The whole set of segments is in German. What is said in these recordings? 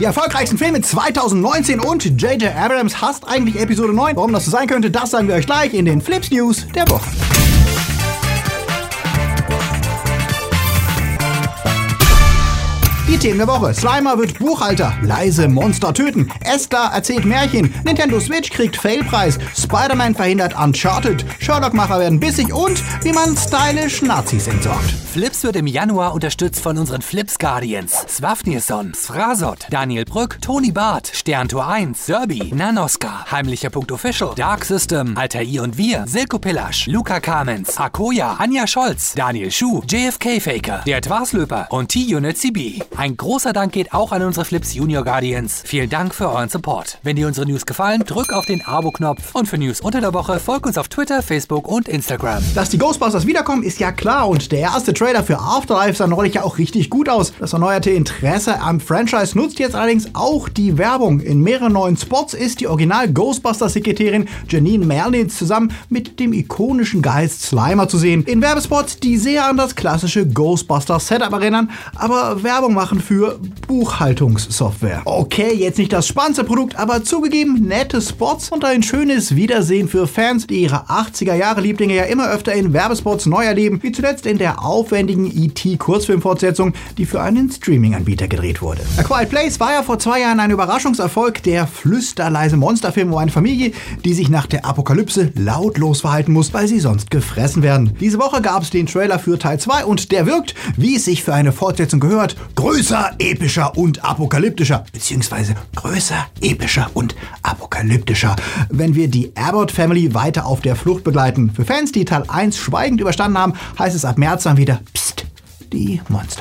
Die erfolgreichsten Filme 2019 und J.J. Abrams hasst eigentlich Episode 9. Warum das so sein könnte, das sagen wir euch gleich in den Flips News der Woche. Die Themen der Woche. Slimer wird Buchhalter. Leise Monster töten. Esther erzählt Märchen. Nintendo Switch kriegt Failpreis. Spider-Man verhindert Uncharted. Sherlock-Macher werden bissig und wie man stylisch Nazis entsorgt. Flips wird im Januar unterstützt von unseren Flips Guardians. Swafnirson, Sfrasot, Daniel Brück, Toni Barth, Sterntor 1, Serbi, Nanoska, Heimlicher Punkt Official, Dark System, Alter I und Wir, Silko Pillasch, Luca Kamens, Akoya, Anja Scholz, Daniel Schuh, JFK Faker, der Twarslöper und T-Unit CB. Ein großer Dank geht auch an unsere Flips Junior Guardians. Vielen Dank für euren Support. Wenn dir unsere News gefallen, drück auf den Abo-Knopf und für News unter der Woche folg uns auf Twitter, Facebook und Instagram. Dass die Ghostbusters wiederkommen, ist ja klar und der erste Trailer für Afterlife sah neulich ja auch richtig gut aus. Das erneuerte Interesse am Franchise nutzt jetzt allerdings auch die Werbung. In mehreren neuen Spots ist die Original Ghostbusters-Sekretärin Janine Merlitz zusammen mit dem ikonischen Geist Slimer zu sehen. In Werbespots, die sehr an das klassische Ghostbusters-Setup erinnern, aber Werbung machen für Buchhaltungssoftware. Okay, jetzt nicht das spannendste Produkt, aber zugegeben nette Spots und ein schönes Wiedersehen für Fans, die ihre 80er Jahre Lieblinge ja immer öfter in Werbespots neu erleben, wie zuletzt in der aufwendigen E.T. Kurzfilmfortsetzung, die für einen Streaming-Anbieter gedreht wurde. A Quiet Place war ja vor zwei Jahren ein Überraschungserfolg, der flüsterleise Monsterfilm um eine Familie, die sich nach der Apokalypse lautlos verhalten muss, weil sie sonst gefressen werden. Diese Woche gab es den Trailer für Teil 2 und der wirkt, wie es sich für eine Fortsetzung gehört, größer, epischer und apokalyptischer, beziehungsweise größer, epischer und apokalyptischer, wenn wir die Abbott Family weiter auf der Flucht begleiten. Für Fans, die Teil 1 schweigend überstanden haben, heißt es ab März dann wieder Psst die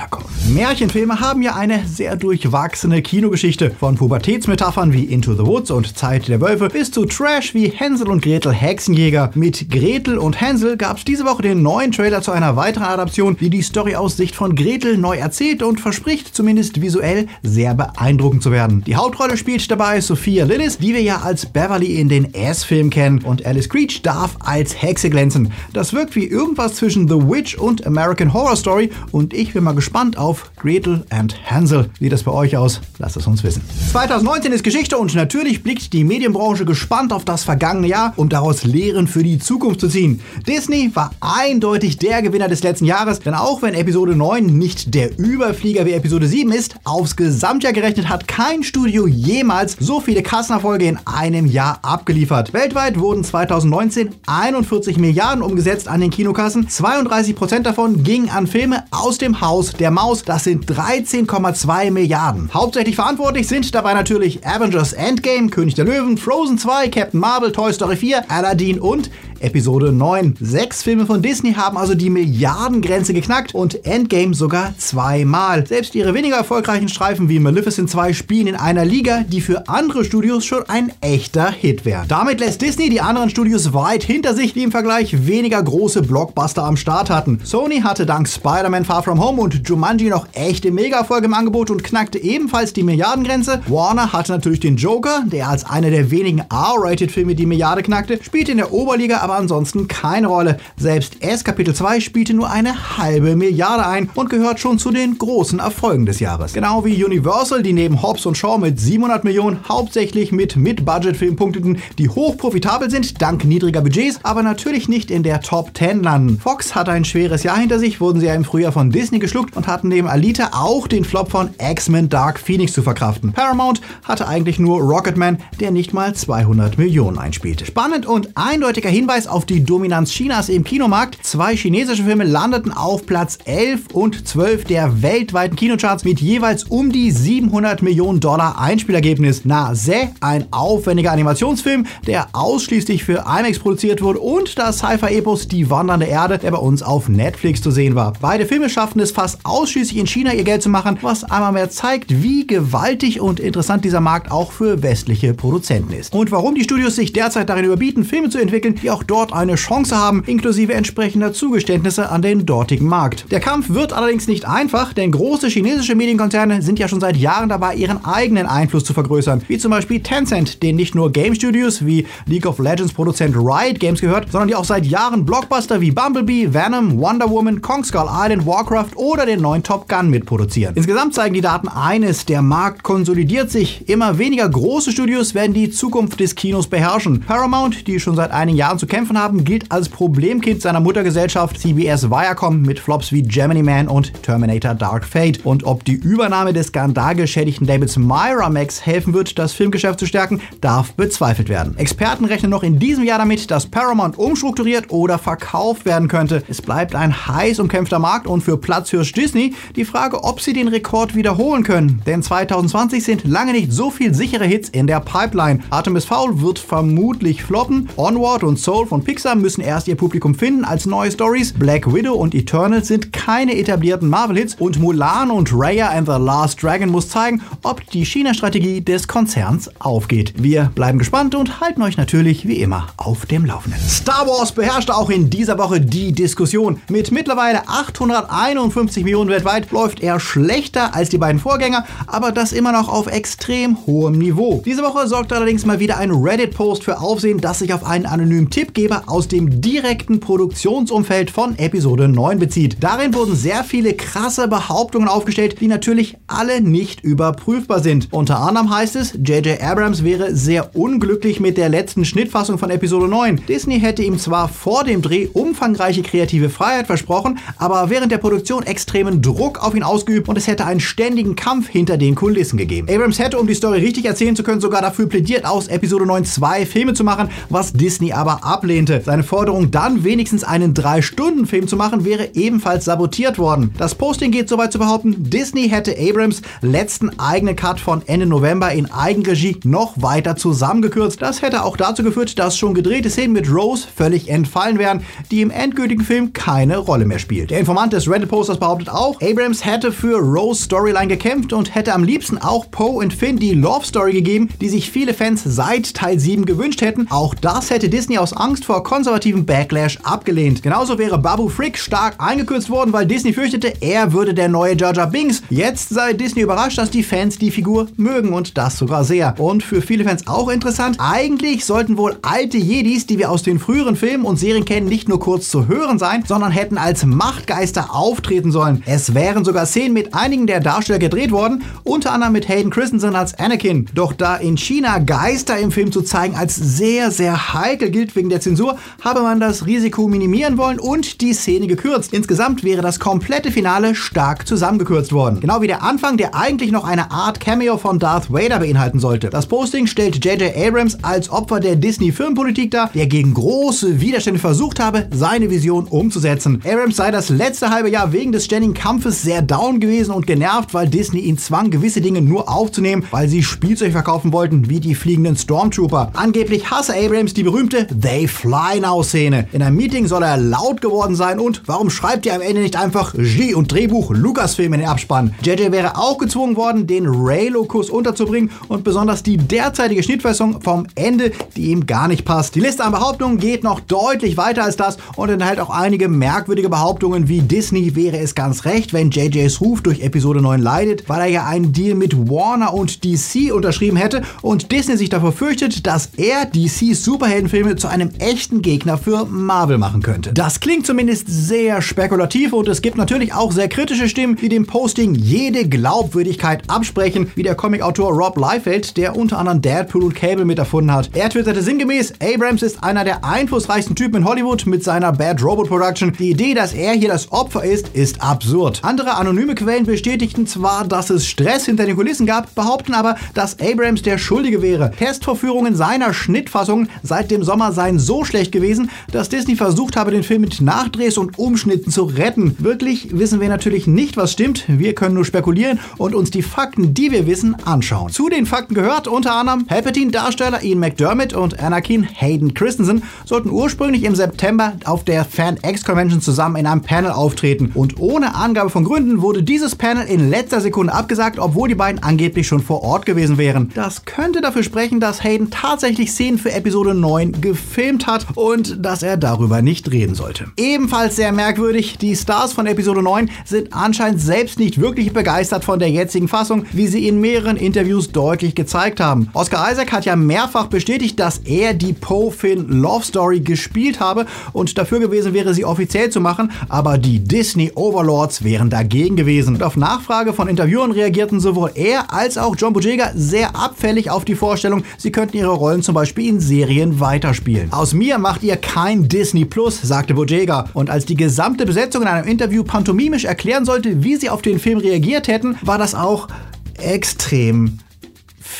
kommen. Märchenfilme haben ja eine sehr durchwachsene Kinogeschichte. Von Pubertätsmetaphern wie Into the Woods und Zeit der Wölfe bis zu Trash wie Hänsel und Gretel Hexenjäger. Mit Gretel und Hänsel gab es diese Woche den neuen Trailer zu einer weiteren Adaption, die die Story aus Sicht von Gretel neu erzählt und verspricht zumindest visuell sehr beeindruckend zu werden. Die Hauptrolle spielt dabei Sophia Lillis, die wir ja als Beverly in den S-Film kennen und Alice Creech darf als Hexe glänzen. Das wirkt wie irgendwas zwischen The Witch und American Horror Story und und ich bin mal gespannt auf Gretel and Hansel. Sieht das bei euch aus? Lasst es uns wissen. 2019 ist Geschichte und natürlich blickt die Medienbranche gespannt auf das vergangene Jahr, um daraus Lehren für die Zukunft zu ziehen. Disney war eindeutig der Gewinner des letzten Jahres, denn auch wenn Episode 9 nicht der Überflieger wie Episode 7 ist, aufs Gesamtjahr gerechnet hat kein Studio jemals so viele Kassenerfolge in einem Jahr abgeliefert. Weltweit wurden 2019 41 Milliarden umgesetzt an den Kinokassen, 32% davon gingen an Filme aus aus dem Haus der Maus. Das sind 13,2 Milliarden. Hauptsächlich verantwortlich sind dabei natürlich Avengers Endgame, König der Löwen, Frozen 2, Captain Marvel, Toy Story 4, Aladdin und Episode 9. Sechs Filme von Disney haben also die Milliardengrenze geknackt und Endgame sogar zweimal. Selbst ihre weniger erfolgreichen Streifen wie Maleficent 2 spielen in einer Liga, die für andere Studios schon ein echter Hit wäre. Damit lässt Disney die anderen Studios weit hinter sich, die im Vergleich weniger große Blockbuster am Start hatten. Sony hatte dank Spider-Man Far From Home und Jumanji noch echte Mega-Erfolge im Angebot und knackte ebenfalls die Milliardengrenze. Warner hatte natürlich den Joker, der als einer der wenigen R-Rated-Filme die Milliarde knackte, spielte in der Oberliga aber aber ansonsten keine Rolle. Selbst S Kapitel 2 spielte nur eine halbe Milliarde ein und gehört schon zu den großen Erfolgen des Jahres. Genau wie Universal, die neben Hobbs und Shaw mit 700 Millionen hauptsächlich mit Mid-Budget-Filmen punkteten, die hoch profitabel sind, dank niedriger Budgets, aber natürlich nicht in der Top 10 landen. Fox hatte ein schweres Jahr hinter sich, wurden sie ja im Frühjahr von Disney geschluckt und hatten neben Alita auch den Flop von X-Men Dark Phoenix zu verkraften. Paramount hatte eigentlich nur Rocketman, der nicht mal 200 Millionen einspielte. Spannend und eindeutiger Hinweis Hinweis auf die Dominanz Chinas im Kinomarkt. Zwei chinesische Filme landeten auf Platz 11 und 12 der weltweiten Kinocharts mit jeweils um die 700 Millionen Dollar Einspielergebnis. Na, Se, ein aufwendiger Animationsfilm, der ausschließlich für IMAX produziert wurde und das Sci-Fi-Epos Die wandernde Erde, der bei uns auf Netflix zu sehen war. Beide Filme schafften es fast ausschließlich in China ihr Geld zu machen, was einmal mehr zeigt, wie gewaltig und interessant dieser Markt auch für westliche Produzenten ist. Und warum die Studios sich derzeit darin überbieten, Filme zu entwickeln, die auch dort eine Chance haben, inklusive entsprechender Zugeständnisse an den dortigen Markt. Der Kampf wird allerdings nicht einfach, denn große chinesische Medienkonzerne sind ja schon seit Jahren dabei, ihren eigenen Einfluss zu vergrößern, wie zum Beispiel Tencent, den nicht nur Game Studios wie League of Legends Produzent Riot Games gehört, sondern die auch seit Jahren Blockbuster wie Bumblebee, Venom, Wonder Woman, Kong Skull Island, Warcraft oder den neuen Top Gun mitproduzieren. Insgesamt zeigen die Daten eines, der Markt konsolidiert sich. Immer weniger große Studios werden die Zukunft des Kinos beherrschen. Paramount, die schon seit einigen Jahren zu kämpfen haben, gilt als Problemkind seiner Muttergesellschaft CBS Viacom mit Flops wie Gemini Man und Terminator Dark Fate. Und ob die Übernahme des skandalgeschädigten Labels Miramax helfen wird, das Filmgeschäft zu stärken, darf bezweifelt werden. Experten rechnen noch in diesem Jahr damit, dass Paramount umstrukturiert oder verkauft werden könnte. Es bleibt ein heiß umkämpfter Markt und für Platzhirsch Disney die Frage, ob sie den Rekord wiederholen können. Denn 2020 sind lange nicht so viel sichere Hits in der Pipeline. Artemis Fowl wird vermutlich floppen. Onward und Soul von Pixar müssen erst ihr Publikum finden als neue Stories. Black Widow und Eternal sind keine etablierten Marvel-Hits und Mulan und Raya and the Last Dragon muss zeigen, ob die China-Strategie des Konzerns aufgeht. Wir bleiben gespannt und halten euch natürlich wie immer auf dem Laufenden. Star Wars beherrschte auch in dieser Woche die Diskussion. Mit mittlerweile 851 Millionen weltweit läuft er schlechter als die beiden Vorgänger, aber das immer noch auf extrem hohem Niveau. Diese Woche sorgte allerdings mal wieder ein Reddit-Post für Aufsehen, das sich auf einen anonymen Tippgeber aus dem direkten Produktionsumfeld von Episode 9 bezieht. Darin wurden sehr viele krasse Behauptungen aufgestellt, die natürlich alle nicht überprüfbar sind. Unter anderem heißt es, J.J. Abrams wäre sehr unglücklich mit der letzten Schnittfassung von Episode 9. Disney hätte ihm zwar vor dem Dreh umfangreiche kreative Freiheit versprochen, aber während der Produktion extremen Druck auf ihn ausgeübt und es hätte einen ständigen Kampf hinter den Kulissen gegeben. Abrams hätte, um die Story richtig erzählen zu können, sogar dafür plädiert, aus Episode 9 zwei Filme zu machen, was Disney aber ablehnte. Seine Forderung, dann wenigstens einen 3-Stunden-Film zu machen, wäre ebenfalls sabotiert worden. Das Posting geht so weit zu behaupten, Disney hätte Abrams letzten eigenen Cut von Ende November in Eigenregie noch weiter zusammengekürzt. Das hätte auch dazu geführt, dass schon gedrehte Szenen mit Rose völlig entfallen wären, die im endgültigen Film keine Rolle mehr spielt. Der Informant des Reddit-Posters behauptet auch, Abrams hätte für Rose Storyline gekämpft und hätte am liebsten auch Poe und Finn die Love Story gegeben, die sich viele Fans seit Teil 7 gewünscht hätten. Auch das hätte Disney aus Angst vor konservativen Backlash abgelehnt. Genauso wäre Babu Frick stark eingekürzt worden, weil Disney fürchtete, er würde der neue Jar Jar Binks. Jetzt sei Disney überrascht, dass die Fans die Figur mögen und das sogar sehr. Und für viele Fans auch interessant, eigentlich sollten wohl alte Jedis, die wir aus den früheren Filmen und Serien kennen, nicht nur kurz zu hören sein, sondern hätten als Machtgeister auftreten sollen. Es wären sogar Szenen mit einigen der Darsteller gedreht worden, unter anderem mit Hayden Christensen als Anakin. Doch da in China Geister im Film zu zeigen als sehr, sehr heikel gilt wegen der Zensur, habe man das Risiko minimieren wollen und die Szene gekürzt. Insgesamt wäre das komplette Finale stark zusammengekürzt worden. Genau wie der Anfang, der eigentlich noch eine Art Cameo von Darth Vader beinhalten sollte. Das Posting stellt J.J. Abrams als Opfer der Disney-Filmpolitik dar, der gegen große Widerstände versucht habe, seine Vision umzusetzen. Abrams sei das letzte halbe Jahr wegen des ständigen Kampfes sehr down gewesen und genervt, weil Disney ihn zwang, gewisse Dinge nur aufzunehmen, weil sie Spielzeug verkaufen wollten, wie die fliegenden Stormtrooper. Angeblich hasse Abrams die berühmte They Fly Now Szene. In einem Meeting soll er laut geworden sein und warum schreibt ihr am Ende nicht einfach Regie und Drehbuch Lucasfilm in den Abspann? JJ wäre auch gezwungen worden, den Raylo-Kuss unterzubringen und besonders die derzeitige Schnittfassung vom Ende, die ihm gar nicht passt. Die Liste an Behauptungen geht noch deutlich weiter als das und enthält auch einige merkwürdige Behauptungen wie Disney wäre es ganz recht, wenn JJs Ruf durch Episode 9 leidet, weil er ja einen Deal mit Warner und DC unterschrieben hätte und Disney sich davor fürchtet, dass er DCs Superheldenfilme zu einem echten Gegner für Marvel machen könnte. Das klingt zumindest sehr spekulativ und es gibt natürlich auch sehr kritische Stimmen, die dem Posting jede Glaubwürdigkeit absprechen, wie der Comicautor Rob Liefeld, der unter anderem Deadpool und Cable mit erfunden hat. Er twitterte sinngemäß, Abrams ist einer der einflussreichsten Typen in Hollywood mit seiner Bad Robot Production. Die Idee, dass er hier das Opfer ist, ist absurd. Andere anonyme Quellen bestätigten zwar, dass es Stress hinter den Kulissen gab, behaupten aber, dass Abrams der Schuldige wäre. Testvorführungen seiner Schnittfassungen seit dem Sommer seien so schlecht gewesen, dass Disney versucht habe, den Film mit Nachdrehs und Umschnitten zu retten. Wirklich wissen wir natürlich nicht, was stimmt. Wir können nur spekulieren und uns die Fakten, die wir wissen, anschauen. Zu den Fakten gehört unter anderem Palpatine-Darsteller Ian McDermott und Anakin Hayden Christensen sollten ursprünglich im September auf der Fan X Convention zusammen in einem Panel auftreten und ohne Angabe von Gründen wurde dieses Panel in letzter Sekunde abgesagt, obwohl die beiden angeblich schon vor Ort gewesen wären. Das könnte dafür sprechen, dass Hayden tatsächlich Szenen für Episode 9 gefilmt geschämt hat und dass er darüber nicht reden sollte. Ebenfalls sehr merkwürdig, die Stars von Episode 9 sind anscheinend selbst nicht wirklich begeistert von der jetzigen Fassung, wie sie in mehreren Interviews deutlich gezeigt haben. Oscar Isaac hat ja mehrfach bestätigt, dass er die Poe-Finn Love Story gespielt habe und dafür gewesen wäre, sie offiziell zu machen, aber die Disney Overlords wären dagegen gewesen. Und auf Nachfrage von Interviewern reagierten sowohl er als auch John Boyega sehr abfällig auf die Vorstellung, sie könnten ihre Rollen zum Beispiel in Serien weiterspielen. Aus mir macht ihr kein Disney Plus, sagte Boyega. Und als die gesamte Besetzung in einem Interview pantomimisch erklären sollte, wie sie auf den Film reagiert hätten, war das auch extrem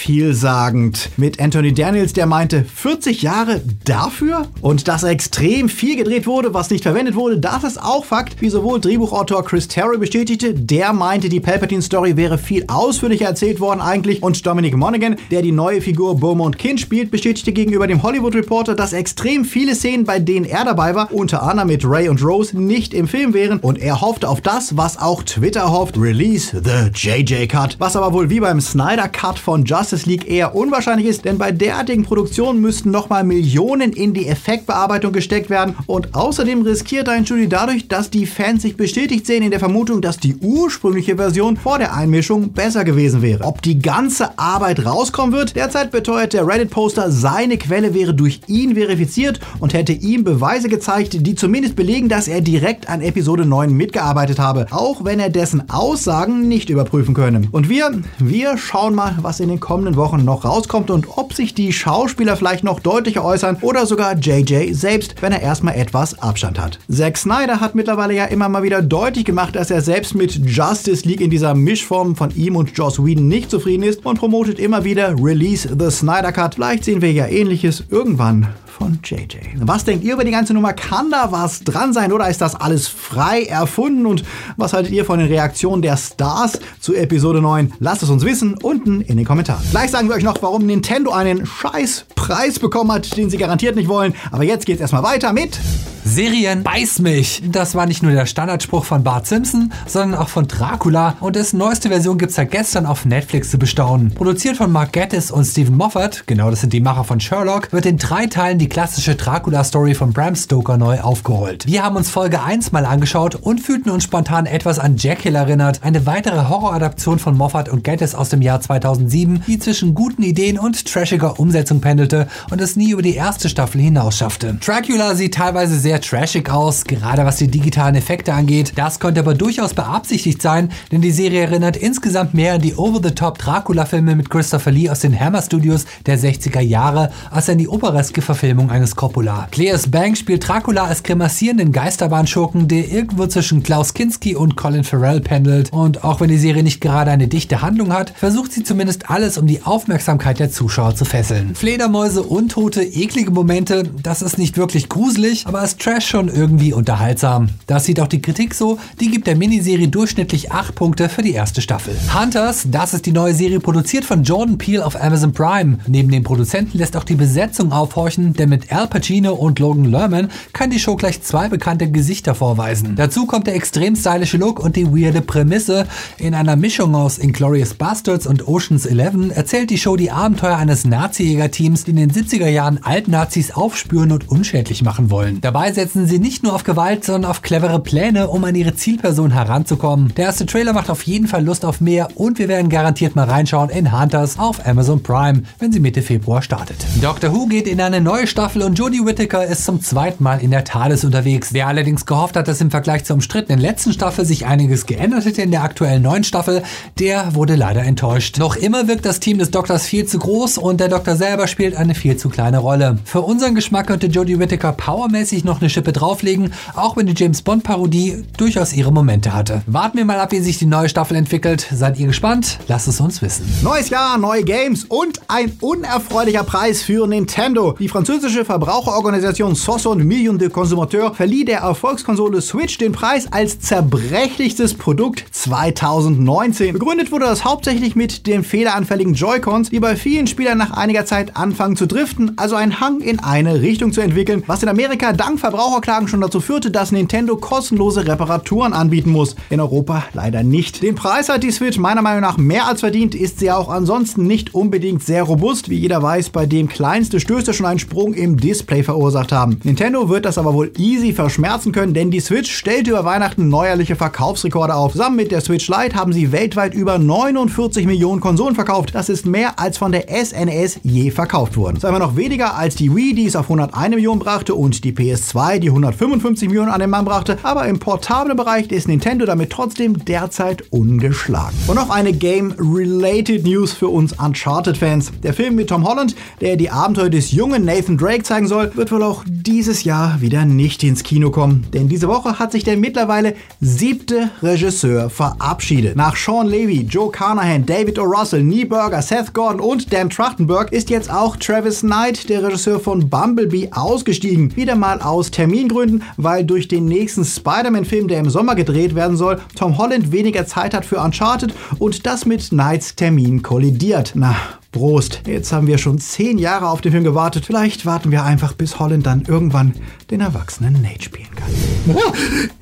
vielsagend. Mit Anthony Daniels, der meinte, 40 Jahre dafür? Und dass extrem viel gedreht wurde, was nicht verwendet wurde, das ist auch Fakt, wie sowohl Drehbuchautor Chris Terry bestätigte, der meinte, die Palpatine-Story wäre viel ausführlicher erzählt worden eigentlich. Und Dominic Monaghan, der die neue Figur Beaumont Kind spielt, bestätigte gegenüber dem Hollywood Reporter, dass extrem viele Szenen, bei denen er dabei war, unter anderem mit Ray und Rose, nicht im Film wären. Und er hoffte auf das, was auch Twitter hofft, Release the JJ Cut. Was aber wohl wie beim Snyder Cut von Justice League eher unwahrscheinlich ist, denn bei derartigen Produktionen müssten nochmal Millionen in die Effektbearbeitung gesteckt werden und außerdem riskiert ein Studio dadurch, dass die Fans sich bestätigt sehen in der Vermutung, dass die ursprüngliche Version vor der Einmischung besser gewesen wäre. Ob die ganze Arbeit rauskommen wird, derzeit beteuert der Reddit-Poster, seine Quelle wäre durch ihn verifiziert und hätte ihm Beweise gezeigt, die zumindest belegen, dass er direkt an Episode 9 mitgearbeitet habe, auch wenn er dessen Aussagen nicht überprüfen könne. Und wir, wir schauen mal, was in den kommenden Wochen noch rauskommt und ob sich die Schauspieler vielleicht noch deutlicher äußern oder sogar JJ selbst, wenn er erstmal etwas Abstand hat. Zack Snyder hat mittlerweile ja immer mal wieder deutlich gemacht, dass er selbst mit Justice League in dieser Mischform von ihm und Joss Whedon nicht zufrieden ist und promotet immer wieder Release the Snyder Cut. Vielleicht sehen wir ja ähnliches irgendwann von JJ. Was denkt ihr über die ganze Nummer? Kann da was dran sein oder ist das alles frei erfunden? Und was haltet ihr von den Reaktionen der Stars zu Episode 9? Lasst es uns wissen unten in den Kommentaren. Gleich sagen wir euch noch, warum Nintendo einen scheiß Preis bekommen hat, den sie garantiert nicht wollen. Aber jetzt geht's erstmal weiter mit Serien Beiß mich! Das war nicht nur der Standardspruch von Bart Simpson, sondern auch von Dracula und dessen neueste Version gibt's seit gestern auf Netflix zu bestaunen. Produziert von Mark Gatiss und Stephen Moffat, genau das sind die Macher von Sherlock, wird in drei Teilen die klassische Dracula-Story von Bram Stoker neu aufgerollt. Wir haben uns Folge 1 mal angeschaut und fühlten uns spontan etwas an Jekyll erinnert, eine weitere Horroradaption von Moffat und Gatiss aus dem Jahr 2007, die zwischen guten Ideen und trashiger Umsetzung pendelte und es nie über die erste Staffel hinaus schaffte. Dracula sieht teilweise sehr trashig aus, gerade was die digitalen Effekte angeht. Das könnte aber durchaus beabsichtigt sein, denn die Serie erinnert insgesamt mehr an die Over-the-Top Dracula-Filme mit Christopher Lee aus den Hammer Studios der 60er Jahre als an die opereske Verfilmung eines Coppola. Clears Bank spielt Dracula als grimassierenden Geisterbahnschurken, der irgendwo zwischen Klaus Kinski und Colin Farrell pendelt. Und auch wenn die Serie nicht gerade eine dichte Handlung hat, versucht sie zumindest alles, um die Aufmerksamkeit der Zuschauer zu fesseln. Fledermäuse, Untote, eklige Momente, das ist nicht wirklich gruselig, aber als Trash schon irgendwie unterhaltsam. Das sieht auch die Kritik so, die gibt der Miniserie durchschnittlich 8 Punkte für die erste Staffel. Hunters, das ist die neue Serie produziert von Jordan Peele auf Amazon Prime. Neben den Produzenten lässt auch die Besetzung aufhorchen, denn mit Al Pacino und Logan Lerman kann die Show gleich zwei bekannte Gesichter vorweisen. Dazu kommt der extrem stylische Look und die weirde Prämisse. In einer Mischung aus Inglourious Bastards und Ocean's Eleven erzählt die Show die Abenteuer eines Nazi-Jägerteams, die in den 70er Jahren Altnazis aufspüren und unschädlich machen wollen. Dabei setzen sie nicht nur auf Gewalt, sondern auf clevere Pläne, um an ihre Zielperson heranzukommen. Der erste Trailer macht auf jeden Fall Lust auf mehr und wir werden garantiert mal reinschauen in Hunters auf Amazon Prime, wenn sie Mitte Februar startet. Doctor Who geht in eine neue Staffel und Jodie Whittaker ist zum zweiten Mal in der TARDIS unterwegs. Wer allerdings gehofft hat, dass im Vergleich zur umstrittenen letzten Staffel sich einiges geändert hätte in der aktuellen neuen Staffel, der wurde leider enttäuscht. Noch immer wirkt das Team des Doktors viel zu groß und der Doktor selber spielt eine viel zu kleine Rolle. Für unseren Geschmack könnte Jodie Whittaker powermäßig noch eine Schippe drauflegen, auch wenn die James Bond Parodie durchaus ihre Momente hatte. Warten wir mal ab, wie sich die neue Staffel entwickelt. Seid ihr gespannt? Lasst es uns wissen. Neues Jahr, neue Games und ein unerfreulicher Preis für Nintendo. Die französische Verbraucherorganisation Soixante Millions de Consommateurs verlieh der Erfolgskonsole Switch den Preis als zerbrechlichstes Produkt 2019. Begründet wurde das hauptsächlich mit den fehleranfälligen Joy-Cons, die bei vielen Spielern nach einiger Zeit anfangen zu driften, also einen Hang in eine Richtung zu entwickeln, was in Amerika dank Verbraucherklagen schon dazu führte, dass Nintendo kostenlose Reparaturen anbieten muss. In Europa leider nicht. Den Preis hat die Switch meiner Meinung nach mehr als verdient, ist sie auch ansonsten nicht unbedingt sehr robust, wie jeder weiß, bei dem kleinste Stöße schon einen Sprung im Display verursacht haben. Nintendo wird das aber wohl easy verschmerzen können, denn die Switch stellt über Weihnachten neuerliche Verkaufsrekorde auf. Zusammen mit der Switch Lite haben sie weltweit über 49 Millionen Konsolen verkauft. Das ist mehr als von der SNES je verkauft wurden. Das ist immer noch weniger als die Wii, die es auf 101 Millionen brachte und die PS2, die 155 Millionen an den Mann brachte. Aber im portablen Bereich ist Nintendo damit trotzdem derzeit ungeschlagen. Und noch eine Game-related News für uns Uncharted-Fans. Der Film mit Tom Holland, der die Abenteuer des jungen Nathan Drake zeigen soll, wird wohl auch dieses Jahr wieder nicht ins Kino kommen. Denn diese Woche hat sich der mittlerweile siebte Regisseur verabschiedet. Nach Sean Levy, Joe Carnahan, David O. Russell, Nee Burger, Seth Gordon und Dan Trachtenberg ist jetzt auch Travis Knight, der Regisseur von Bumblebee, ausgestiegen. Wieder mal aus Termingründen, weil durch den nächsten Spider-Man-Film, der im Sommer gedreht werden soll, Tom Holland weniger Zeit hat für Uncharted und das mit Knights Termin kollidiert. Na, Prost. Jetzt haben wir schon zehn Jahre auf den Film gewartet. Vielleicht warten wir einfach, bis Holland dann irgendwann den erwachsenen Nate spielen kann.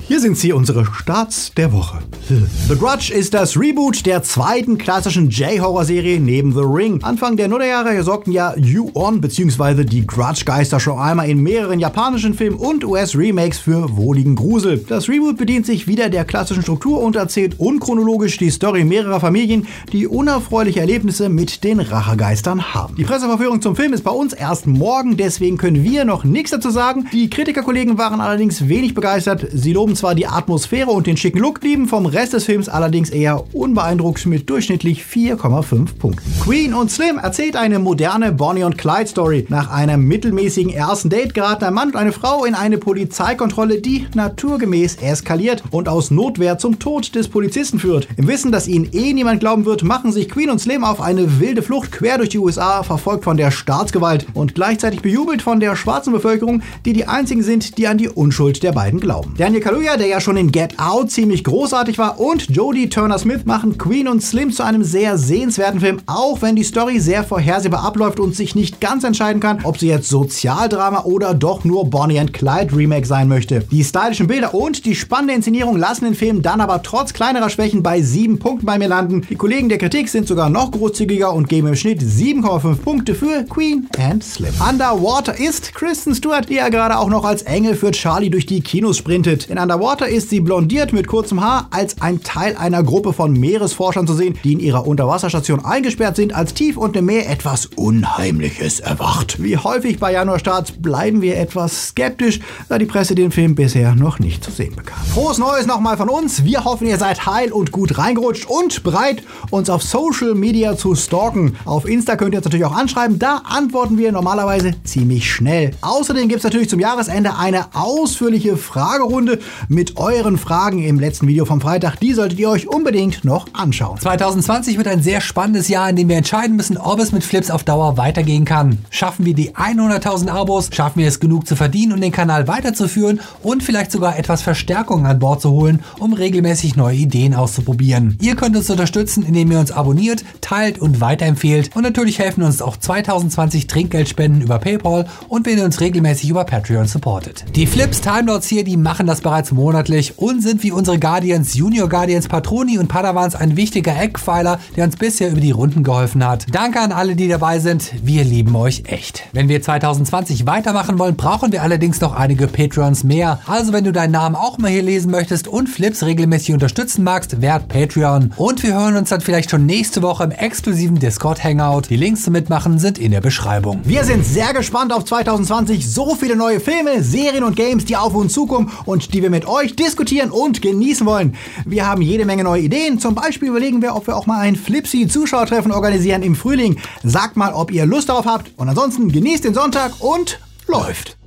Hier sind sie, unsere Starts der Woche. The Grudge ist das Reboot der zweiten klassischen J-Horror-Serie neben The Ring. Anfang der Nullerjahre sorgten ja You-On bzw. die Grudge-Geister schon einmal in mehreren japanischen Filmen und US-Remakes für wohligen Grusel. Das Reboot bedient sich wieder der klassischen Struktur und erzählt unchronologisch die Story mehrerer Familien, die unerfreuliche Erlebnisse mit den Rachegeistern haben. Die Presseverführung zum Film ist bei uns erst morgen, deswegen können wir noch nichts dazu sagen. Die Kritikerkollegen waren allerdings wenig begeistert. Sie loben zwar die Atmosphäre und den schicken Look, blieben vom Rest des Films allerdings eher unbeeindruckt mit durchschnittlich 4,5 Punkten. Queen und Slim erzählt eine moderne Bonnie und Clyde Story. Nach einem mittelmäßigen ersten Date geraten ein Mann und eine Frau in eine Polizeikontrolle, die naturgemäß eskaliert und aus Notwehr zum Tod des Polizisten führt. Im Wissen, dass ihnen eh niemand glauben wird, machen sich Queen und Slim auf eine wilde Flucht quer durch die USA, verfolgt von der Staatsgewalt und gleichzeitig bejubelt von der schwarzen Bevölkerung, die die einzigen sind, die an die Unschuld der beiden glauben. Daniel Kaluuya, der ja schon in Get Out ziemlich großartig war, und Jodie Turner-Smith machen Queen und Slim zu einem sehr sehenswerten Film, auch wenn die Story sehr vorhersehbar abläuft und sich nicht ganz entscheiden kann, ob sie jetzt Sozialdrama oder doch nur Bonnie and Clyde Remake sein möchte. Die stylischen Bilder und die spannende Inszenierung lassen den Film dann aber trotz kleinerer Schwächen bei sieben Punkten bei mir landen. Die Kollegen der Kritik sind sogar noch großzügiger und geben im Schnitt 7,5 Punkte für Queen and Slim. Underwater ist Kristen Stewart, die ja gerade auch noch als Engel für Charlie durch die Kinos sprintet. In Underwater ist sie blondiert mit kurzem Haar als ein Teil einer Gruppe von Meeresforschern zu sehen, die in ihrer Unterwasserstation eingesperrt sind, als tief unter dem Meer etwas Unheimliches erwacht. Wie häufig bei Januarstarts bleiben wir etwas skeptisch, da die Presse den Film bisher noch nicht zu sehen bekam. Frohes Neues nochmal von uns. Wir hoffen, ihr seid heil und gut reingerutscht und bereit, uns auf Social Media zu stalken. Auf Insta könnt ihr uns natürlich auch anschreiben, da antworten wir normalerweise ziemlich schnell. Außerdem gibt es natürlich zum Jahresende eine ausführliche Fragerunde mit euren Fragen im letzten Video vom Freitag. Die solltet ihr euch unbedingt noch anschauen. 2020 wird ein sehr spannendes Jahr, in dem wir entscheiden müssen, ob es mit Flips auf Dauer weitergehen kann. Schaffen wir die 100.000 Abos? Schaffen wir es genug zu verdienen und den Kanal weiterzuführen und vielleicht sogar etwas Verstärkung an Bord zu holen, um regelmäßig neue Ideen auszuprobieren? Ihr könnt uns unterstützen, indem ihr uns abonniert, teilt und weiterempfehlt und natürlich helfen uns auch 2020 Trinkgeldspenden über PayPal und wenn ihr uns regelmäßig über Patreon supportet. Die Flips Timelords hier, die machen das bereits monatlich und sind wie unsere Guardians, Junior Guardians, Patroni und Padawans ein wichtiger Eckpfeiler, der uns bisher über die Runden geholfen hat. Danke an alle, die dabei sind. Wir lieben euch echt. Wenn wir 2020 weitermachen wollen, brauchen wir allerdings noch einige Patreons mehr. Also wenn du deinen Namen auch mal hier lesen möchtest und Flips regelmäßig unterstützen magst, werd Patreon. Und wir hören uns dann vielleicht schon nächste Woche im exklusiven Hangout. Die Links zum Mitmachen sind in der Beschreibung. Wir sind sehr gespannt auf 2020. So viele neue Filme, Serien und Games, die auf uns zukommen und die wir mit euch diskutieren und genießen wollen. Wir haben jede Menge neue Ideen. Zum Beispiel überlegen wir, ob wir auch mal ein Flipsy-Zuschauertreffen organisieren im Frühling. Sagt mal, ob ihr Lust darauf habt. Und ansonsten genießt den Sonntag und läuft.